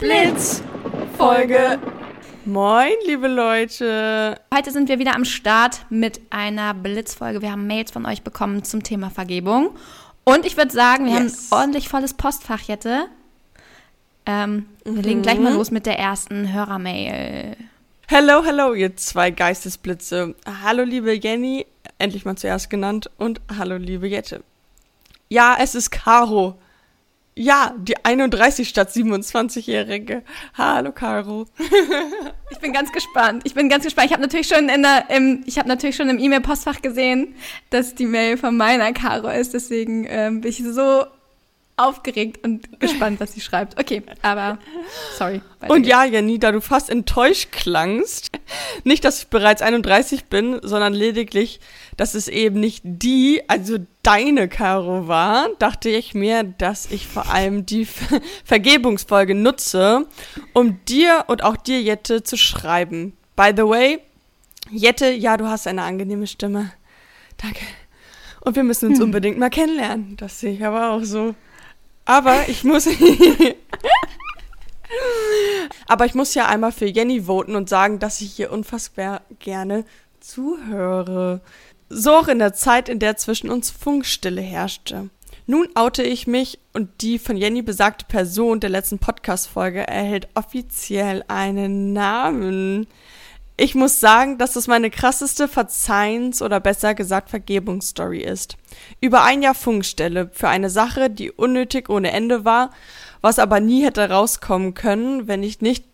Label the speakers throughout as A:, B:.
A: Blitz Folge. Moin, liebe Leute.
B: Heute sind wir wieder am Start mit einer Blitzfolge. Wir haben Mails von euch bekommen zum Thema Vergebung. Und ich würde sagen, wir yes. haben ein ordentlich volles Postfach, Jette. Ähm, mhm. Wir legen gleich mal los mit der ersten Hörermail.
A: Hello, hello, ihr zwei Geistesblitze. Hallo, liebe Jenny, endlich mal zuerst genannt. Und hallo, liebe Jette. Ja, es ist Caro. Ja, die 31 statt 27-Jährige. Hallo, Caro.
B: ich bin ganz gespannt. Ich bin ganz gespannt. Ich habe natürlich schon in der, im, ich habe natürlich schon im E-Mail-Postfach gesehen, dass die Mail von meiner Caro ist. Deswegen ähm, bin ich so aufgeregt und gespannt, was sie schreibt. Okay, aber sorry.
A: Und ja, Jenny, da du fast enttäuscht klangst, nicht, dass ich bereits 31 bin, sondern lediglich, dass es eben nicht die, also deine Caro war, dachte ich mir, dass ich vor allem die Vergebungsfolge nutze, um dir und auch dir, Jette, zu schreiben. By the way, Jette, ja, du hast eine angenehme Stimme. Danke. Und wir müssen uns hm. unbedingt mal kennenlernen. Das sehe ich aber auch so. Aber ich muss. aber ich muss ja einmal für Jenny voten und sagen, dass ich hier unfassbar gerne zuhöre. So auch in der Zeit, in der zwischen uns Funkstille herrschte. Nun oute ich mich und die von Jenny besagte Person der letzten Podcast-Folge erhält offiziell einen Namen. Ich muss sagen, dass es meine krasseste Verzeihens- oder besser gesagt Vergebungsstory ist. Über ein Jahr Funkstelle für eine Sache, die unnötig ohne Ende war, was aber nie hätte rauskommen können, wenn ich nicht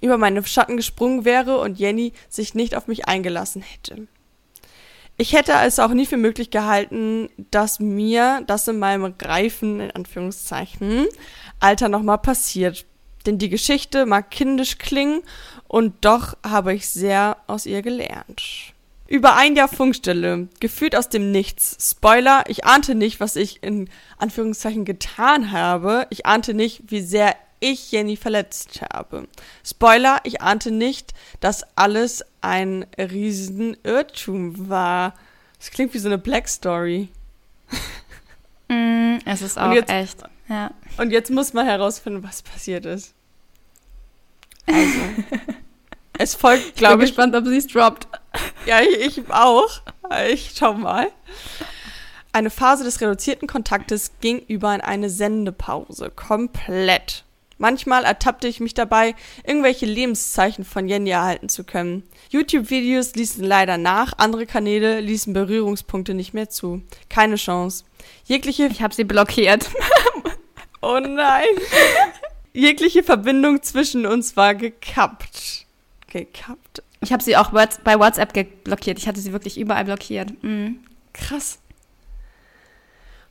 A: über meine Schatten gesprungen wäre und Jenny sich nicht auf mich eingelassen hätte. Ich hätte es auch nie für möglich gehalten, dass mir das in meinem reifen, in Anführungszeichen, Alter nochmal passiert. Denn die Geschichte mag kindisch klingen und doch habe ich sehr aus ihr gelernt. Über ein Jahr Funkstille, gefühlt aus dem Nichts. Spoiler, ich ahnte nicht, was ich in Anführungszeichen getan habe. Ich ahnte nicht, wie sehr ich Jenny verletzt habe. Spoiler, ich ahnte nicht, dass alles ein riesen Irrtum war. Das klingt wie so eine Black Story.
B: Mm, es ist auch jetzt, echt. Ja.
A: Und jetzt muss man herausfinden, was passiert ist. Also. es folgt, glaube ich.
B: Ich bin gespannt, ob sie es droppt.
A: Ja, ich, ich auch. Ich schau mal. Eine Phase des reduzierten Kontaktes ging über in eine Sendepause. Komplett. Manchmal ertappte ich mich dabei, irgendwelche Lebenszeichen von Jenny erhalten zu können. YouTube-Videos ließen leider nach, andere Kanäle ließen Berührungspunkte nicht mehr zu. Keine Chance.
B: Jegliche. Ich habe sie blockiert.
A: oh nein. Jegliche Verbindung zwischen uns war gekappt. Gekappt.
B: Ich habe sie auch bei WhatsApp blockiert. Ich hatte sie wirklich überall blockiert. Mhm.
A: Krass.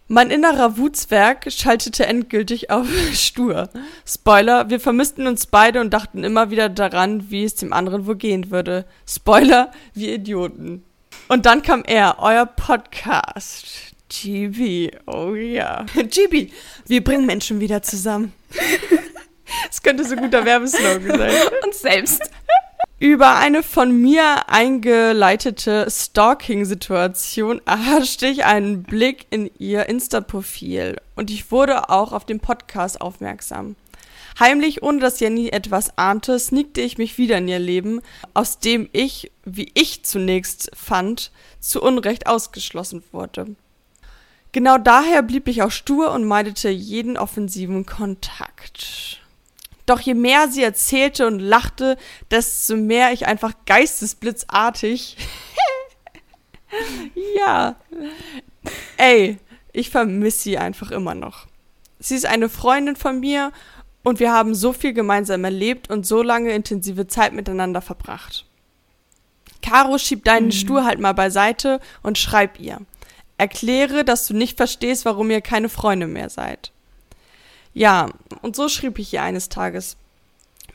A: Mein innerer Wutzwerg schaltete endgültig auf stur. Spoiler, wir vermissten uns beide und dachten immer wieder daran, wie es dem anderen wohl gehen würde. Spoiler, wir Idioten. Und dann kam er, euer Podcast. GB, oh ja. GB, wir bringen Menschen wieder zusammen. Das könnte so ein guter Werbeslogan sein.
B: Und selbst.
A: Über eine von mir eingeleitete Stalking-Situation erhaschte ich einen Blick in ihr Insta-Profil und ich wurde auch auf den Podcast aufmerksam. Heimlich, ohne dass Jenny etwas ahnte, sneakte ich mich wieder in ihr Leben, aus dem ich, wie ich zunächst fand, zu Unrecht ausgeschlossen wurde. Genau daher blieb ich auch stur und meidete jeden offensiven Kontakt. Doch je mehr sie erzählte und lachte, desto mehr ich einfach geistesblitzartig. ja. Ey, ich vermisse sie einfach immer noch. Sie ist eine Freundin von mir und wir haben so viel gemeinsam erlebt und so lange intensive Zeit miteinander verbracht. Caro schieb deinen mhm. Stuhl halt mal beiseite und schreib ihr. Erkläre, dass du nicht verstehst, warum ihr keine Freunde mehr seid. Ja, und so schrieb ich ihr eines Tages.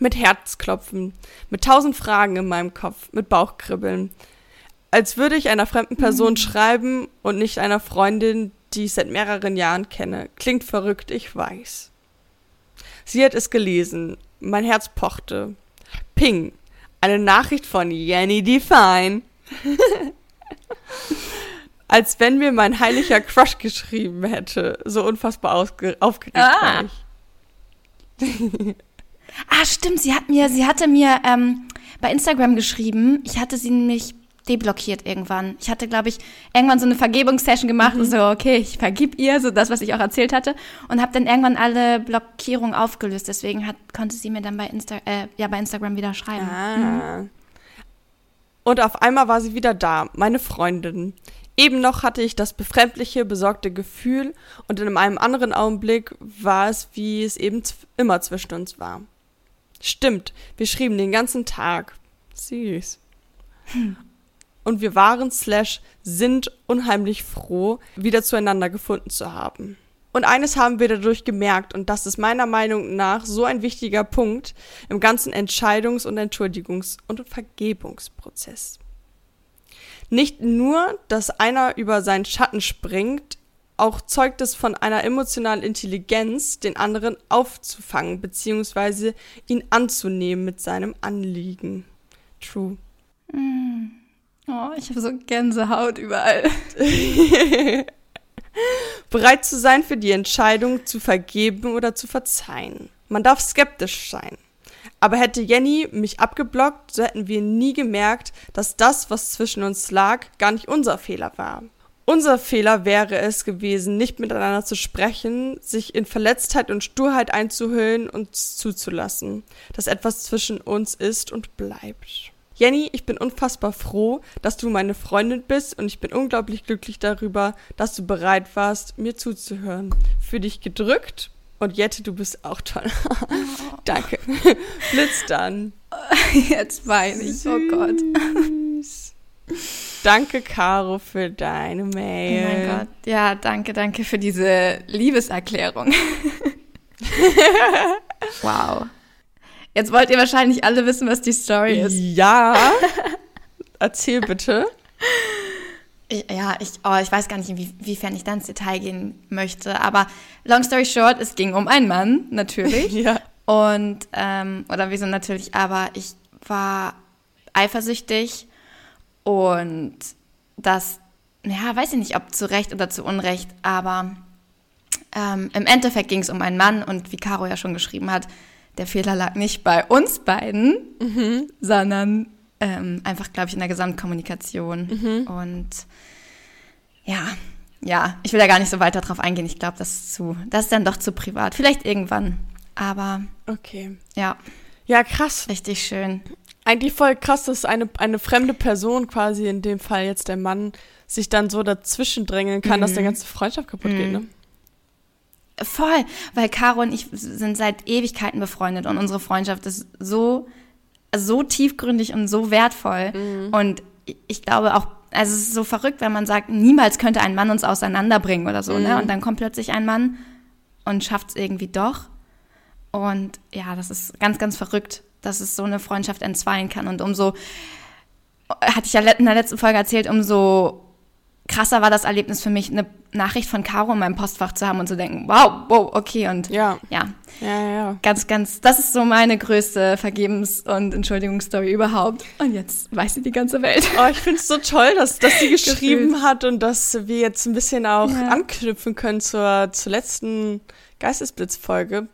A: Mit Herzklopfen, mit tausend Fragen in meinem Kopf, mit Bauchkribbeln. Als würde ich einer fremden Person mhm. schreiben und nicht einer Freundin, die ich seit mehreren Jahren kenne. Klingt verrückt, ich weiß. Sie hat es gelesen. Mein Herz pochte. Ping. Eine Nachricht von Jenny Define. als wenn mir mein heiliger Crush geschrieben hätte. So unfassbar aufgeregt
B: ah. Ah, stimmt, sie hat mir, sie hatte mir ähm, bei Instagram geschrieben. Ich hatte sie nämlich deblockiert irgendwann. Ich hatte, glaube ich, irgendwann so eine Vergebungssession gemacht mhm. und so, okay, ich vergib ihr, so das, was ich auch erzählt hatte, und habe dann irgendwann alle Blockierungen aufgelöst. Deswegen hat, konnte sie mir dann bei, Insta äh, ja, bei Instagram wieder schreiben. Ah. Mhm.
A: Und auf einmal war sie wieder da, meine Freundin. Eben noch hatte ich das befremdliche, besorgte Gefühl und in einem anderen Augenblick war es, wie es eben immer zwischen uns war. Stimmt, wir schrieben den ganzen Tag. Süß. Hm und wir waren slash sind unheimlich froh, wieder zueinander gefunden zu haben. Und eines haben wir dadurch gemerkt, und das ist meiner Meinung nach so ein wichtiger Punkt im ganzen Entscheidungs- und Entschuldigungs- und Vergebungsprozess. Nicht nur, dass einer über seinen Schatten springt, auch zeugt es von einer emotionalen Intelligenz, den anderen aufzufangen bzw. ihn anzunehmen mit seinem Anliegen. True.
B: Mm. Oh, ich habe so Gänsehaut überall.
A: Bereit zu sein für die Entscheidung zu vergeben oder zu verzeihen. Man darf skeptisch sein. Aber hätte Jenny mich abgeblockt, so hätten wir nie gemerkt, dass das, was zwischen uns lag, gar nicht unser Fehler war. Unser Fehler wäre es gewesen, nicht miteinander zu sprechen, sich in Verletztheit und Sturheit einzuhüllen und zuzulassen, dass etwas zwischen uns ist und bleibt. Jenny, ich bin unfassbar froh, dass du meine Freundin bist und ich bin unglaublich glücklich darüber, dass du bereit warst, mir zuzuhören. Für dich gedrückt und Jette, du bist auch toll. Danke. Blitz dann.
B: Jetzt weine ich, oh Gott.
A: Danke, Caro, für deine Mail.
B: Oh mein Gott. Ja, danke, danke für diese Liebeserklärung. wow. Jetzt wollt ihr wahrscheinlich alle wissen, was die Story ist.
A: Ja. Erzähl bitte.
B: Ich, ja, ich, oh, ich weiß gar nicht, inwiefern ich da ins Detail gehen möchte. Aber long story short, es ging um einen Mann, natürlich.
A: ja.
B: Und, ähm, oder wieso natürlich, aber ich war eifersüchtig und das, ja, weiß ich nicht, ob zu Recht oder zu Unrecht, aber ähm, im Endeffekt ging es um einen Mann und wie Caro ja schon geschrieben hat, der Fehler lag nicht bei uns beiden, mhm. sondern ähm, einfach, glaube ich, in der Gesamtkommunikation. Mhm. Und ja, ja, ich will da gar nicht so weiter drauf eingehen. Ich glaube, das ist zu, das ist dann doch zu privat. Vielleicht irgendwann. Aber
A: okay.
B: Ja.
A: Ja, krass.
B: Richtig schön.
A: Eigentlich voll krass, dass eine, eine fremde Person quasi, in dem Fall jetzt der Mann, sich dann so dazwischen drängen kann, mhm. dass der ganze Freundschaft kaputt geht, ne?
B: Voll, weil Caro und ich sind seit Ewigkeiten befreundet und unsere Freundschaft ist so, so tiefgründig und so wertvoll. Mhm. Und ich glaube auch, also es ist so verrückt, wenn man sagt, niemals könnte ein Mann uns auseinanderbringen oder so, ne? mhm. ne? Und dann kommt plötzlich ein Mann und schafft es irgendwie doch. Und ja, das ist ganz, ganz verrückt, dass es so eine Freundschaft entzweien kann. Und umso, hatte ich ja in der letzten Folge erzählt, umso krasser war das Erlebnis für mich, eine Nachricht von Caro in meinem Postfach zu haben und zu denken, wow, wow, okay und
A: ja,
B: ja,
A: ja, ja.
B: ganz, ganz, das ist so meine größte Vergebens- und Entschuldigungsstory überhaupt. Und jetzt weiß sie die ganze Welt.
A: Oh, ich finde es so toll, dass, dass sie geschrieben hat und dass wir jetzt ein bisschen auch ja. anknüpfen können zur, zur letzten Geistesblitzfolge.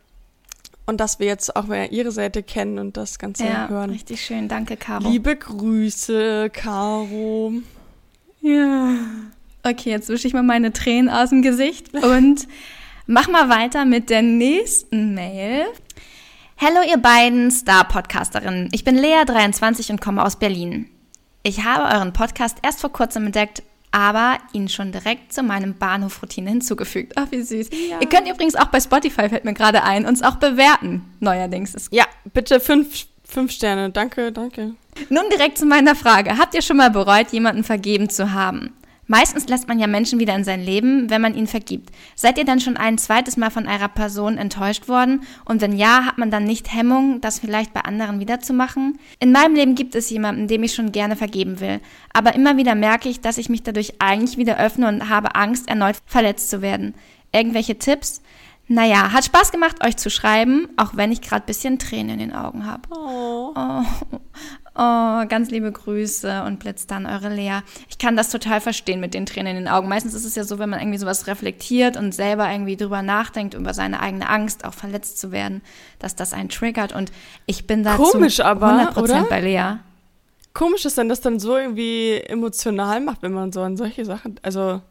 A: Und dass wir jetzt auch mehr ihre Seite kennen und das Ganze ja, hören.
B: Richtig schön, danke, Caro.
A: Liebe Grüße, Caro.
B: Ja. Okay, jetzt wische ich mal meine Tränen aus dem Gesicht und mach mal weiter mit der nächsten Mail. Hallo ihr beiden Star-Podcasterinnen. Ich bin Lea, 23 und komme aus Berlin. Ich habe euren Podcast erst vor kurzem entdeckt, aber ihn schon direkt zu meinem Bahnhofroutine hinzugefügt. Ach, wie süß. Ja. Ihr könnt übrigens auch bei Spotify, fällt mir gerade ein, uns auch bewerten. Neuerdings ist.
A: Ja, bitte fünf, fünf Sterne. Danke, danke.
B: Nun direkt zu meiner Frage. Habt ihr schon mal bereut, jemanden vergeben zu haben? Meistens lässt man ja Menschen wieder in sein Leben, wenn man ihnen vergibt. Seid ihr dann schon ein zweites Mal von eurer Person enttäuscht worden? Und wenn ja, hat man dann nicht Hemmung, das vielleicht bei anderen wiederzumachen? In meinem Leben gibt es jemanden, dem ich schon gerne vergeben will. Aber immer wieder merke ich, dass ich mich dadurch eigentlich wieder öffne und habe Angst, erneut verletzt zu werden. Irgendwelche Tipps? Naja, hat Spaß gemacht, euch zu schreiben, auch wenn ich gerade bisschen Tränen in den Augen habe. Oh. oh. Oh, ganz liebe Grüße und blitzt dann eure Lea. Ich kann das total verstehen mit den Tränen in den Augen. Meistens ist es ja so, wenn man irgendwie sowas reflektiert und selber irgendwie drüber nachdenkt, über seine eigene Angst, auch verletzt zu werden, dass das einen triggert. Und ich bin da
A: Komisch, aber,
B: 100%
A: oder?
B: bei Lea.
A: Komisch ist dann, das dann so irgendwie emotional macht, wenn man so an solche Sachen, also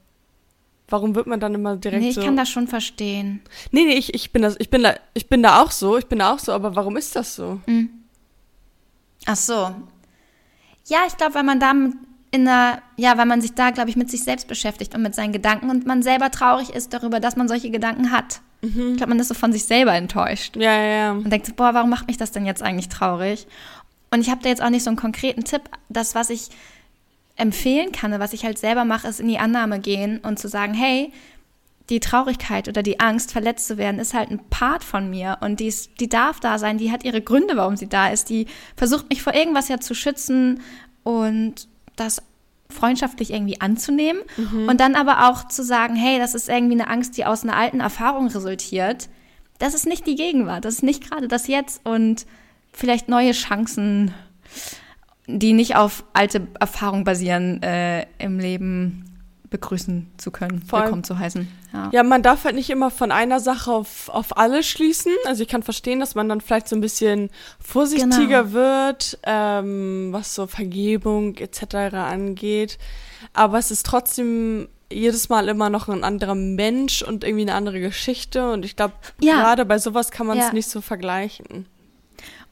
A: warum wird man dann immer direkt
B: Nee, ich
A: so
B: kann das schon verstehen.
A: Nee, nee, ich, ich bin das ich bin da ich bin da auch so, ich bin da auch so, aber warum ist das so?
B: Ach so. Ja, ich glaube, weil man da in einer, ja, weil man sich da, glaube ich, mit sich selbst beschäftigt und mit seinen Gedanken und man selber traurig ist darüber, dass man solche Gedanken hat. Ich glaube, man ist so von sich selber enttäuscht.
A: Ja, ja, ja.
B: und denkt, so, boah, warum macht mich das denn jetzt eigentlich traurig? Und ich habe da jetzt auch nicht so einen konkreten Tipp. Das, was ich empfehlen kann, was ich halt selber mache, ist in die Annahme gehen und zu sagen, hey, die Traurigkeit oder die Angst, verletzt zu werden, ist halt ein Part von mir. Und die, ist, die darf da sein, die hat ihre Gründe, warum sie da ist. Die versucht mich vor irgendwas ja zu schützen und das freundschaftlich irgendwie anzunehmen. Und dann aber auch zu sagen, hey, das ist irgendwie eine Angst, die aus einer alten Erfahrung resultiert. Das ist nicht die Gegenwart, das ist nicht gerade das Jetzt. Und vielleicht neue Chancen, die nicht auf alte Erfahrungen basieren, äh, im Leben begrüßen zu können,
A: Voll.
B: willkommen zu heißen. Ja.
A: Ja, man darf halt nicht immer von einer Sache auf, auf alle schließen. Also ich kann verstehen, dass man dann vielleicht so ein bisschen vorsichtiger
B: Genau.
A: wird, ähm, was so Vergebung etc. angeht. Aber es ist trotzdem jedes Mal immer noch ein anderer Mensch und irgendwie eine andere Geschichte. Und ich glaube,
B: Ja.
A: gerade bei sowas kann man es
B: Ja.
A: nicht so vergleichen.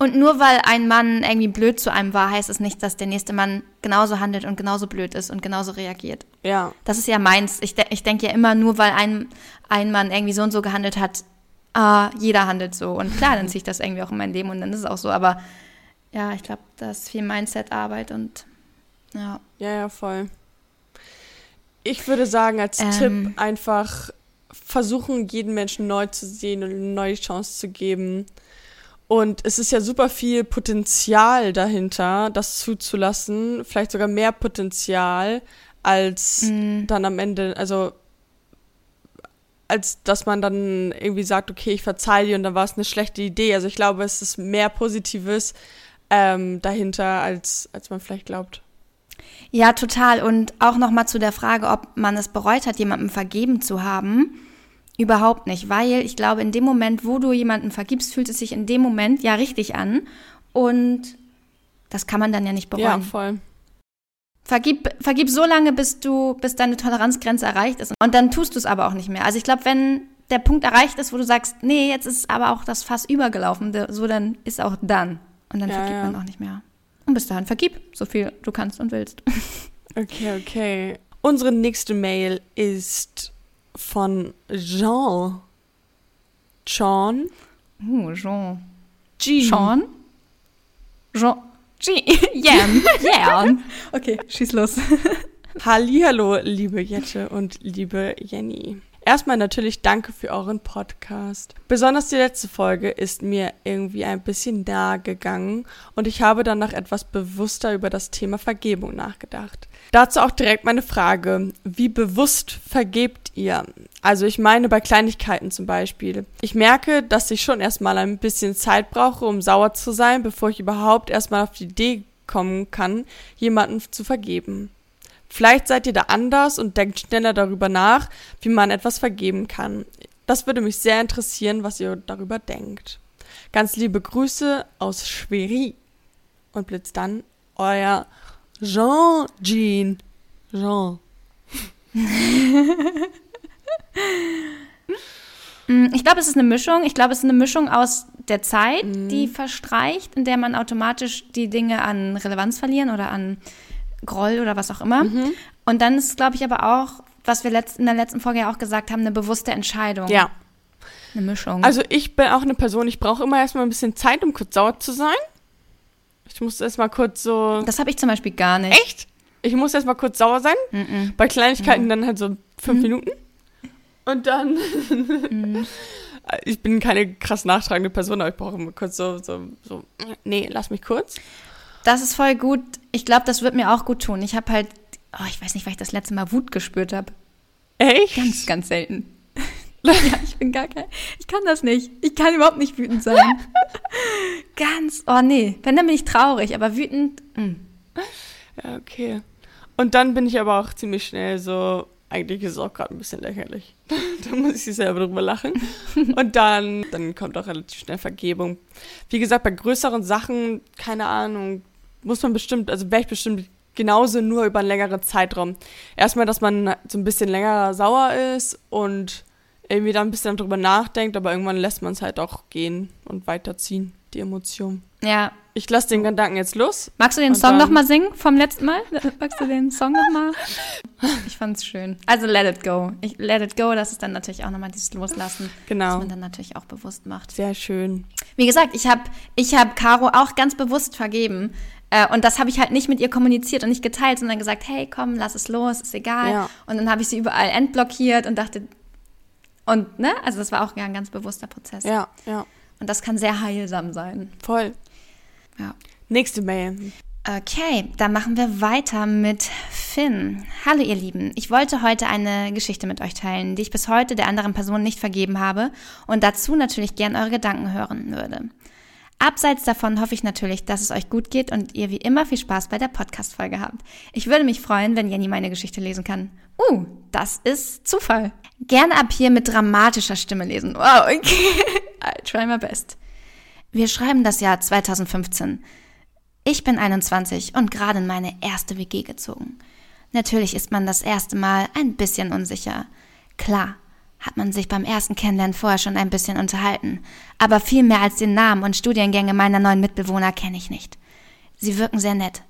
B: Und nur weil ein Mann irgendwie blöd zu einem war, heißt es nicht, dass der nächste Mann genauso handelt und genauso blöd ist und genauso reagiert.
A: Ja.
B: Das ist ja meins. Ich, de ich denke ja immer, nur weil ein, ein Mann irgendwie so und so gehandelt hat, ah, jeder handelt so. Und klar, dann ziehe ich das irgendwie auch in mein Leben und dann ist es auch so. Aber ja, ich glaube, das ist viel Mindset-Arbeit und ja.
A: Ja, ja, voll. Ich würde sagen, als
B: Ähm.
A: Tipp einfach versuchen, jeden Menschen neu zu sehen und eine neue Chance zu geben. Und es ist ja super viel Potenzial dahinter, das zuzulassen. Vielleicht sogar mehr Potenzial als
B: Mm.
A: dann am Ende, also als dass man dann irgendwie sagt, okay, ich verzeih dir und dann war es eine schlechte Idee. Also ich glaube, es ist mehr Positives ähm, dahinter, als, als man vielleicht glaubt.
B: Ja, total. Und auch nochmal zu der Frage, ob man es bereut hat, jemandem vergeben zu haben. Überhaupt nicht, weil ich glaube, in dem Moment, wo du jemandem vergibst, fühlt es sich in dem Moment ja richtig an. Und das kann man dann ja nicht bereuen.
A: Ja, voll.
B: Vergib, vergib so lange, bis du, bis deine Toleranzgrenze erreicht ist. Und dann tust du es aber auch nicht mehr. Also ich glaube, wenn der Punkt erreicht ist, wo du sagst, nee, jetzt ist aber auch das Fass übergelaufen, so dann ist auch dann. Und dann
A: Ja,
B: vergibt
A: ja.
B: man auch nicht mehr. Und bis dahin vergib, so viel du kannst und willst.
A: Okay, okay. Unsere nächste Mail ist von Jean. Jean.
B: Uh, Jean.
A: Jean.
B: Jean. G. Jan. Jan. Okay, schieß los.
A: Hallihallo, liebe Jette und liebe Jenny. Erstmal natürlich danke für euren Podcast. Besonders die letzte Folge ist mir irgendwie ein bisschen nahe gegangen und ich habe danach etwas bewusster über das Thema Vergebung nachgedacht. Dazu auch direkt meine Frage, wie bewusst vergebt ihr? Also ich meine bei Kleinigkeiten zum Beispiel. Ich merke, dass ich schon erstmal ein bisschen Zeit brauche, um sauer zu sein, bevor ich überhaupt erstmal auf die Idee kommen kann, jemanden zu vergeben. Vielleicht seid ihr da anders und denkt schneller darüber nach, wie man etwas vergeben kann. Das würde mich sehr interessieren, was ihr darüber denkt. Ganz liebe Grüße aus Schwerin. Und blitzt dann euer Jean Jean. Jean.
B: Mm, Ich glaube, es ist eine Mischung. Ich glaube, es ist eine Mischung aus der Zeit, die verstreicht, in der man automatisch die Dinge an Relevanz verlieren oder an Groll oder was auch immer. Und dann ist, glaube ich, aber auch, was wir letzt, in der letzten Folge ja auch gesagt haben, eine bewusste Entscheidung.
A: Ja.
B: Eine Mischung.
A: Also ich bin auch eine Person, ich brauche immer erstmal ein bisschen Zeit, um kurz sauer zu sein. Ich muss erstmal kurz so.
B: das habe ich zum Beispiel gar nicht.
A: Echt? Ich muss erstmal kurz sauer sein.
B: Mm-mm.
A: Bei Kleinigkeiten dann halt so fünf
B: Mhm.
A: Minuten. Und dann. ich bin keine krass nachtragende Person, aber ich brauche immer kurz so, so, so. Nee, lass mich kurz.
B: Das ist voll gut. Ich glaube, das wird mir auch gut tun. Ich habe halt, oh, ich weiß nicht, weil ich das letzte Mal Wut gespürt habe.
A: Echt?
B: Ganz, ganz selten. ja, ich bin gar kein, ich kann das nicht. Ich kann überhaupt nicht wütend sein. ganz oh nee, wenn, dann bin ich traurig, aber wütend, mh. Hm.
A: Ja, okay. Und dann bin ich aber auch ziemlich schnell so, eigentlich ist es auch gerade ein bisschen lächerlich. da muss ich selber drüber lachen. Und dann, dann kommt auch relativ schnell Vergebung. Wie gesagt, bei größeren Sachen, keine Ahnung, muss man bestimmt, also wäre ich bestimmt genauso nur über einen längeren Zeitraum. Erstmal, dass man so ein bisschen länger sauer ist und irgendwie dann ein bisschen darüber nachdenkt, aber irgendwann lässt man es halt auch gehen und weiterziehen, die Emotion.
B: Ja.
A: Ich lasse den Gedanken jetzt los.
B: Magst du den Song nochmal singen vom letzten Mal? Magst du den Song nochmal? Ich fand's schön. Also Let It Go. Ich, let It Go, das ist dann natürlich auch nochmal dieses Loslassen.
A: Genau.
B: Was man dann natürlich auch bewusst macht.
A: Sehr schön.
B: Wie gesagt, ich habe ich hab Caro auch ganz bewusst vergeben. Äh, und das habe ich halt nicht mit ihr kommuniziert und nicht geteilt, sondern gesagt, hey, komm, lass es los, ist egal. Ja. Und dann habe ich sie überall entblockiert und dachte, und, ne, also das war auch ein ganz bewusster Prozess.
A: Ja, ja.
B: Und das kann sehr heilsam sein.
A: Voll. Ja. Nächste Mail.
B: Okay, dann machen wir weiter mit Finn. Hallo ihr Lieben, ich wollte heute eine Geschichte mit euch teilen, die ich bis heute der anderen Person nicht vergeben habe und dazu natürlich gern eure Gedanken hören würde. Abseits davon hoffe ich natürlich, dass es euch gut geht und ihr wie immer viel Spaß bei der Podcast-Folge habt. Ich würde mich freuen, wenn Jenny meine Geschichte lesen kann. Uh, das ist Zufall. Gerne ab hier mit dramatischer Stimme lesen. Wow, okay. I try my best. Wir schreiben das Jahr 2015. Ich bin 21 und gerade in meine erste WG gezogen. Natürlich ist man das erste Mal ein bisschen unsicher. Klar, hat man sich beim ersten Kennenlernen vorher schon ein bisschen unterhalten. Aber viel mehr als den Namen und Studiengänge meiner neuen Mitbewohner kenne ich nicht. Sie wirken sehr nett.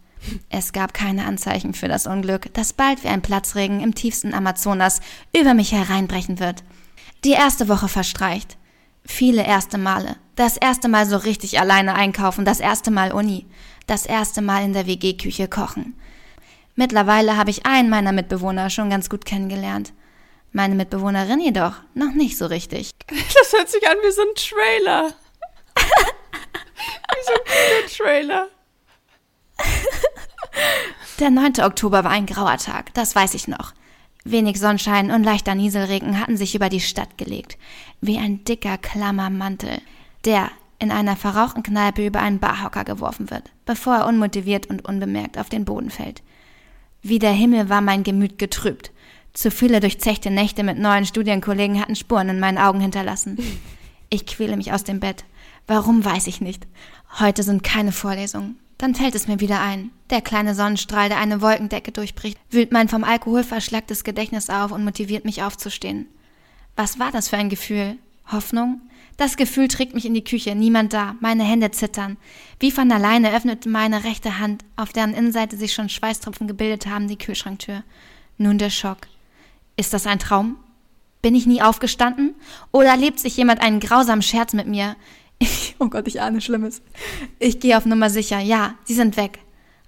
B: Es gab keine Anzeichen für das Unglück, das bald wie ein Platzregen im tiefsten Amazonas über mich hereinbrechen wird. Die erste Woche verstreicht. Viele erste Male. Das erste Mal so richtig alleine einkaufen, das erste Mal Uni, das erste Mal in der WG-Küche kochen. Mittlerweile habe ich einen meiner Mitbewohner schon ganz gut kennengelernt. Meine Mitbewohnerin jedoch noch nicht so richtig.
A: Das hört sich an wie so ein Trailer. wie so ein Trailer.
B: Der 9. Oktober war ein grauer Tag, das weiß ich noch. Wenig Sonnenschein und leichter Nieselregen hatten sich über die Stadt gelegt, wie ein dicker, klammer Mantel, der in einer verrauchten Kneipe über einen Barhocker geworfen wird, bevor er unmotiviert und unbemerkt auf den Boden fällt. Wie der Himmel war mein Gemüt getrübt, zu viele durchzechte Nächte mit neuen Studienkollegen hatten Spuren in meinen Augen hinterlassen. Ich quäle mich aus dem Bett. Warum weiß ich nicht. Heute sind keine Vorlesungen. Dann fällt es mir wieder ein. Der kleine Sonnenstrahl, der eine Wolkendecke durchbricht, wühlt mein vom Alkohol verschlacktes Gedächtnis auf und motiviert mich aufzustehen. Was war das für ein Gefühl? Hoffnung? Das Gefühl trägt mich in die Küche, niemand da, meine Hände zittern. Wie von alleine öffnete meine rechte Hand, auf deren Innenseite sich schon Schweißtropfen gebildet haben, die Kühlschranktür. Nun der Schock. Ist das ein Traum? Bin ich nie aufgestanden? Oder lebt sich jemand einen grausamen Scherz mit mir? Ich, oh Gott, ich ahne Schlimmes. Ich gehe auf Nummer sicher. Ja, sie sind weg.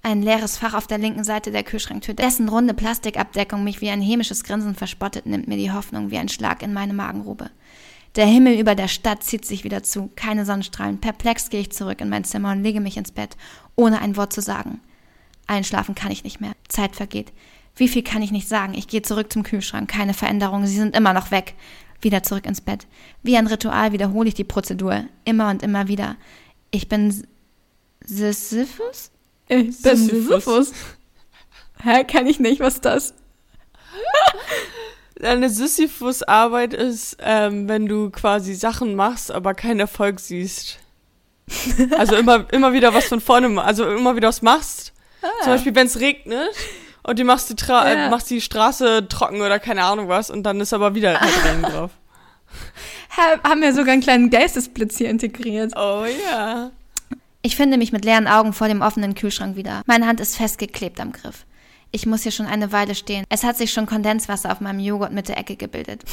B: Ein leeres Fach auf der linken Seite der Kühlschranktür, dessen runde Plastikabdeckung mich wie ein hämisches Grinsen verspottet, nimmt mir die Hoffnung wie ein Schlag in meine Magengrube. Der Himmel über der Stadt zieht sich wieder zu, keine Sonnenstrahlen. Perplex gehe ich zurück in mein Zimmer und lege mich ins Bett, ohne ein Wort zu sagen. Einschlafen kann ich nicht mehr. Zeit vergeht. Wie viel kann ich nicht sagen? Ich gehe zurück zum Kühlschrank. Keine Veränderung. Sie sind immer noch weg. Wieder zurück ins Bett. Wie ein Ritual wiederhole ich die Prozedur. Immer und immer wieder. Ich bin Sisyphus?
A: Ich bin Sisyphus.
B: Hä? Kann ich nicht. Was ist das?
A: Eine Sisyphus-Arbeit ist, ähm, wenn du quasi Sachen machst, aber keinen Erfolg siehst. Also immer, immer wieder was von vorne, also immer wieder was machst. Ah. Zum Beispiel, wenn es regnet und du machst die, Tra ja. machst die Straße trocken oder keine Ahnung was und dann ist aber wieder halt Regen drauf.
B: Haben wir sogar einen kleinen Geistesblitz hier integriert.
A: Oh ja.
B: Ich finde mich mit leeren Augen vor dem offenen Kühlschrank wieder. Meine Hand ist festgeklebt am Griff. Ich muss hier schon eine Weile stehen. Es hat sich schon Kondenswasser auf meinem Joghurt mit der Ecke gebildet.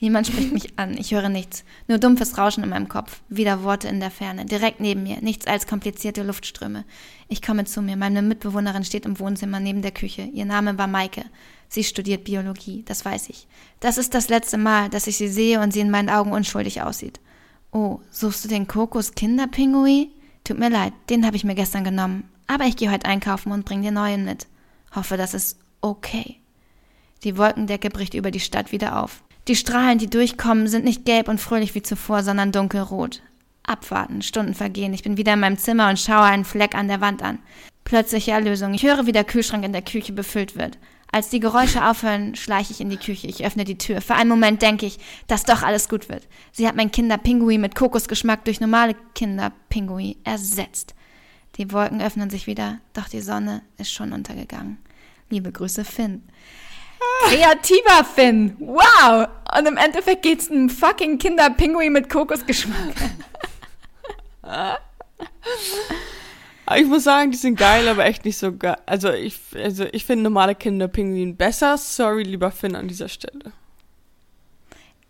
B: Niemand spricht mich an, ich höre nichts. Nur dumpfes Rauschen in meinem Kopf. Wieder Worte in der Ferne. Direkt neben mir. Nichts als komplizierte Luftströme. Ich komme zu mir. Meine Mitbewohnerin steht im Wohnzimmer neben der Küche. Ihr Name war Maike. Sie studiert Biologie, das weiß ich. Das ist das letzte Mal, dass ich sie sehe und sie in meinen Augen unschuldig aussieht. Oh, suchst du den Kokos Kinderpingui? Tut mir leid, den habe ich mir gestern genommen. Aber ich gehe heute einkaufen und bring dir neuen mit. Hoffe, das ist okay. Die Wolkendecke bricht über die Stadt wieder auf. Die Strahlen, die durchkommen, sind nicht gelb und fröhlich wie zuvor, sondern dunkelrot. Abwarten, Stunden vergehen. Ich bin wieder in meinem Zimmer und schaue einen Fleck an der Wand an. Plötzliche Erlösung. Ich höre, wie der Kühlschrank in der Küche befüllt wird. Als die Geräusche aufhören, schleiche ich in die Küche. Ich öffne die Tür. Für einen Moment denke ich, dass doch alles gut wird. Sie hat mein Kinderpinguin mit Kokosgeschmack durch normale Kinderpinguin ersetzt. Die Wolken öffnen sich wieder, doch die Sonne ist schon untergegangen. Liebe Grüße, Finn. Kreativer Finn. Wow. Und im Endeffekt geht's einem fucking Kinderpinguin mit Kokosgeschmack.
A: Ich muss sagen, die sind geil, aber echt nicht so geil. Also ich, also ich finde normale Kinderpinguin besser. Sorry, lieber Finn, an dieser Stelle.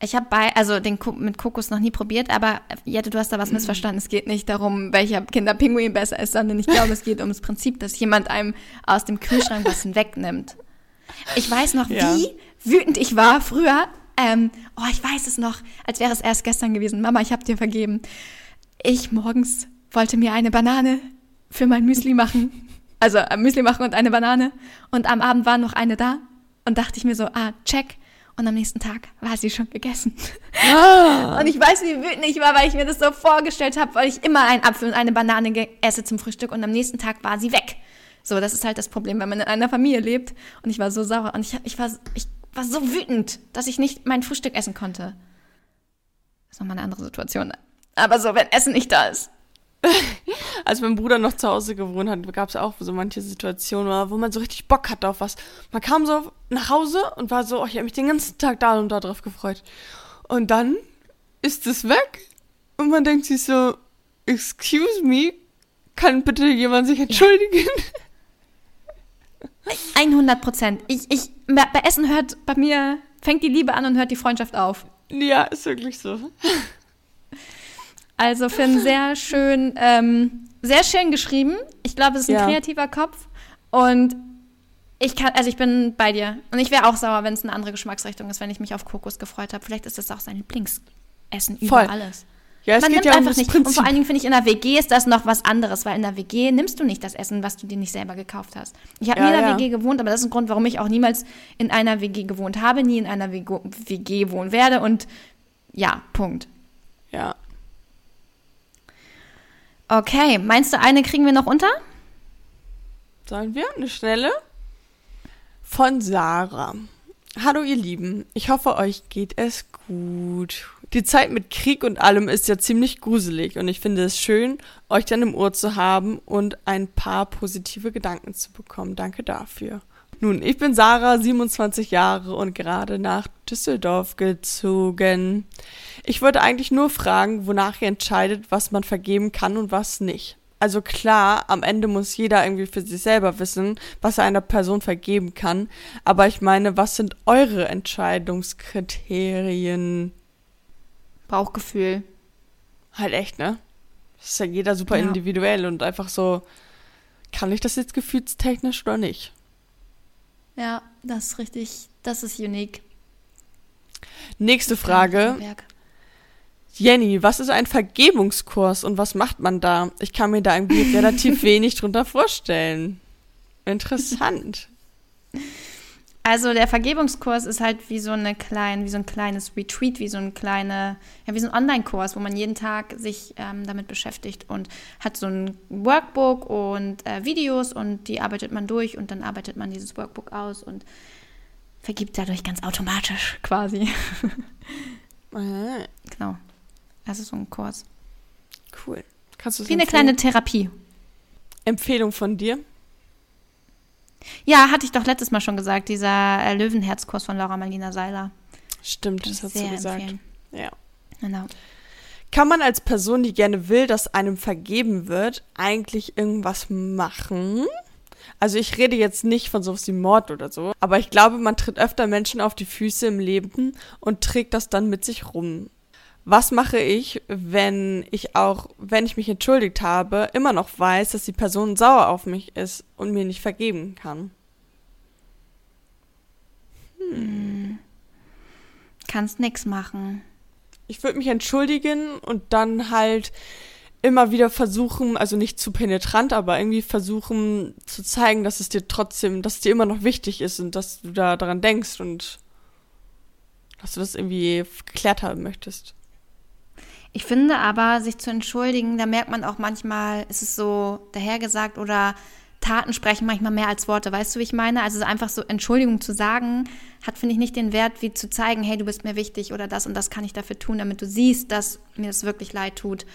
B: Ich habe bei, also den Ko mit Kokos noch nie probiert, aber Jette, du hast da was missverstanden. Es geht nicht darum, welcher Kinderpinguin besser ist, sondern ich glaube, es geht um das Prinzip, dass jemand einem aus dem Kühlschrank was wegnimmt. Ich weiß noch, ja. wie wütend ich war früher. Ähm, oh, ich weiß es noch, als wäre es erst gestern gewesen. Mama, ich habe dir vergeben. Ich morgens wollte mir eine Banane für mein Müsli machen. Also ein Müsli machen und eine Banane. Und am Abend war noch eine da. Und dachte ich mir so, ah, check. Und am nächsten Tag war sie schon gegessen. Ah. Und ich weiß, wie wütend ich war, weil ich mir das so vorgestellt habe, weil ich immer einen Apfel und eine Banane esse zum Frühstück und am nächsten Tag war sie weg. So, das ist halt das Problem, wenn man in einer Familie lebt. Und ich war so sauer und ich, ich, war, ich war so wütend, dass ich nicht mein Frühstück essen konnte. Das ist nochmal eine andere Situation. Aber so, wenn Essen nicht da ist.
A: Als mein Bruder noch zu Hause gewohnt hat, gab es auch so manche Situationen, wo man so richtig Bock hatte auf was. Man kam so nach Hause und war so, oh, ich habe mich den ganzen Tag da und da drauf gefreut. Und dann ist es weg und man denkt sich so, excuse me, kann bitte jemand sich entschuldigen?
B: Ja. 100 Prozent. Ich, ich, bei Essen hört bei mir, fängt die Liebe an und hört die Freundschaft auf.
A: Ja, ist wirklich so.
B: Also Finn, sehr schön, ähm, sehr schön geschrieben. Ich glaube, es ist ein ja. kreativer Kopf. Und ich kann, also ich bin bei dir. Und ich wäre auch sauer, wenn es eine andere Geschmacksrichtung ist, wenn ich mich auf Kokos gefreut habe. Vielleicht ist das auch sein Lieblingsessen Voll. über alles. Ja, es Man geht nimmt ja einfach nicht. Prinzip. Und vor allen Dingen finde ich, in der WG ist das noch was anderes, weil in der WG nimmst du nicht das Essen, was du dir nicht selber gekauft hast. Ich habe ja, nie in einer ja. WG gewohnt, aber das ist ein Grund, warum ich auch niemals in einer WG gewohnt habe, nie in einer WG wohnen werde und ja, Punkt.
A: Ja,
B: Okay, meinst du, eine kriegen wir noch unter?
A: Sollen wir? Eine schnelle? Von Sarah. Hallo ihr Lieben, ich hoffe euch geht es gut. Die Zeit mit Krieg und allem ist ja ziemlich gruselig und ich finde es schön, euch dann im Ohr zu haben und ein paar positive Gedanken zu bekommen. Danke dafür. Nun, ich bin Sarah, 27 Jahre und gerade nach Düsseldorf gezogen. Ich wollte eigentlich nur fragen, wonach ihr entscheidet, was man vergeben kann und was nicht. Also klar, am Ende muss jeder irgendwie für sich selber wissen, was er einer Person vergeben kann. Aber ich meine, was sind eure Entscheidungskriterien?
B: Bauchgefühl.
A: Halt echt, ne? Das ist ja jeder super ja. individuell und einfach so, kann ich das jetzt gefühlstechnisch oder nicht?
B: Ja, das ist richtig, das ist unique.
A: Nächste Frage. Jenny, was ist ein Vergebungskurs und was macht man da? Ich kann mir da irgendwie relativ wenig drunter vorstellen. Interessant.
B: Also der Vergebungskurs ist halt wie so eine kleine, wie so ein kleines Retreat, wie so ein kleine, ja, wie so ein Online-Kurs, wo man jeden Tag sich ähm, damit beschäftigt und hat so ein Workbook und äh, Videos und die arbeitet man durch und dann arbeitet man dieses Workbook aus und vergibt dadurch ganz automatisch quasi. Genau. Also so ein Kurs.
A: Cool. Kannst du
B: Wie eine kleine Therapie.
A: Empfehlung von dir?
B: Ja, hatte ich doch letztes Mal schon gesagt, dieser äh, Löwenherzkurs von Laura Marlina Seiler.
A: Stimmt, das hast du gesagt. Empfehlen. Ja.
B: Genau.
A: Kann man als Person, die gerne will, dass einem vergeben wird, eigentlich irgendwas machen? Also ich rede jetzt nicht von sowas wie Mord oder so, aber ich glaube, man tritt öfter Menschen auf die Füße im Leben und trägt das dann mit sich rum. Was mache ich, wenn ich auch, wenn ich mich entschuldigt habe, immer noch weiß, dass die Person sauer auf mich ist und mir nicht vergeben kann?
B: Hm. Kannst nix machen.
A: Ich würde mich entschuldigen und dann halt immer wieder versuchen, also nicht zu penetrant, aber irgendwie versuchen zu zeigen, dass es dir trotzdem, dass es dir immer noch wichtig ist und dass du da daran denkst und dass du das irgendwie geklärt haben möchtest.
B: Ich finde aber, sich zu entschuldigen, da merkt man auch manchmal, ist es so dahergesagt oder Taten sprechen manchmal mehr als Worte. Weißt du, wie ich meine? Also einfach so Entschuldigung zu sagen, hat, finde ich, nicht den Wert, wie zu zeigen, hey, du bist mir wichtig oder das und das kann ich dafür tun, damit du siehst, dass mir das wirklich leid tut.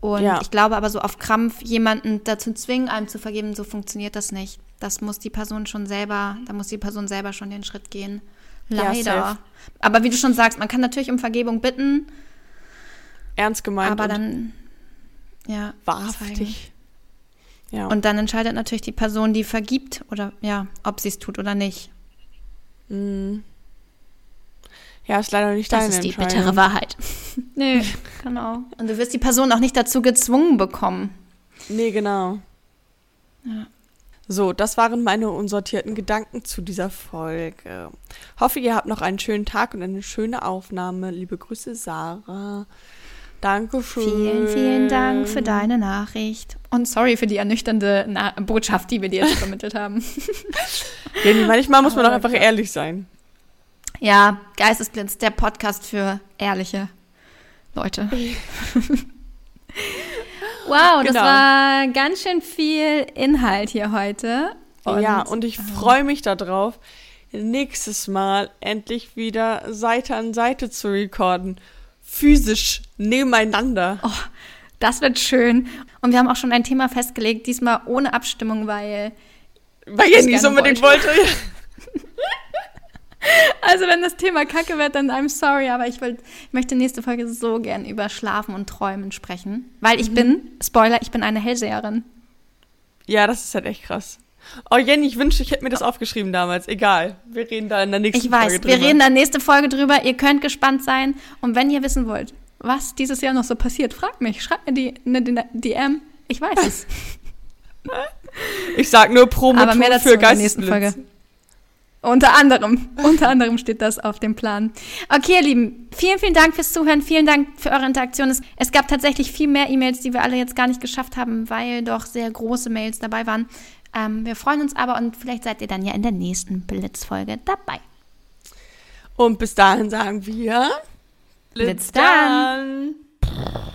B: Und ja. ich glaube aber so auf Krampf jemanden dazu zwingen, einem zu vergeben, so funktioniert das nicht. Das muss die Person schon selber, da muss die Person selber schon den Schritt gehen. Leider. Ja, aber wie du schon sagst, man kann natürlich um Vergebung bitten.
A: Ernst gemeint.
B: Aber dann, ja.
A: Wahrhaftig.
B: Ja. Und dann entscheidet natürlich die Person, die vergibt oder ja, ob sie es tut oder nicht.
A: Mhm. Ja, ist leider nicht
B: das
A: deine
B: Das ist die bittere Wahrheit. nee, genau. Und du wirst die Person auch nicht dazu gezwungen bekommen.
A: Nee, genau.
B: Ja.
A: So, das waren meine unsortierten Gedanken zu dieser Folge. Hoffe, ihr habt noch einen schönen Tag und eine schöne Aufnahme. Liebe Grüße, Sarah. Dankeschön.
B: Vielen, vielen Dank für deine Nachricht. Und sorry für die ernüchternde Na Botschaft, die wir dir jetzt vermittelt haben.
A: Jenny, manchmal muss man doch einfach ehrlich sein.
B: Ja, Geistesblitz, der Podcast für ehrliche Leute. wow, das genau. war ganz schön viel Inhalt hier heute.
A: Und, ja, und ich freue mich darauf, nächstes Mal endlich wieder Seite an Seite zu recorden. Physisch nebeneinander.
B: Oh, das wird schön. Und wir haben auch schon ein Thema festgelegt, diesmal ohne Abstimmung, weil.
A: Weil Jenny es unbedingt wollte. wollte.
B: Also wenn das Thema Kacke wird, dann I'm sorry, aber ich, will, ich möchte nächste Folge so gern über Schlafen und Träumen sprechen. Weil ich mhm. bin, Spoiler, ich bin eine Hellseherin.
A: Ja, das ist halt echt krass. Oh Jenny, ich wünschte, ich hätte mir das aufgeschrieben damals. Egal, wir reden da in der nächsten
B: ich weiß,
A: Folge
B: drüber. Wir reden da nächste Folge drüber. Ihr könnt gespannt sein. Und wenn ihr wissen wollt, was dieses Jahr noch so passiert, fragt mich. Schreibt mir die, eine DM. Ich weiß es.
A: ich sag nur Promo
B: Aber mehr dazu für in der nächsten Folge. Unter anderem, unter anderem steht das auf dem Plan. Okay, ihr Lieben, vielen, vielen Dank fürs Zuhören, vielen Dank für eure Interaktion. Es, es gab tatsächlich viel mehr E-Mails, die wir alle jetzt gar nicht geschafft haben, weil doch sehr große Mails dabei waren. Ähm, wir freuen uns aber und vielleicht seid ihr dann ja in der nächsten Blitzfolge dabei.
A: Und bis dahin sagen wir
B: Blitz, Blitz dann. dann.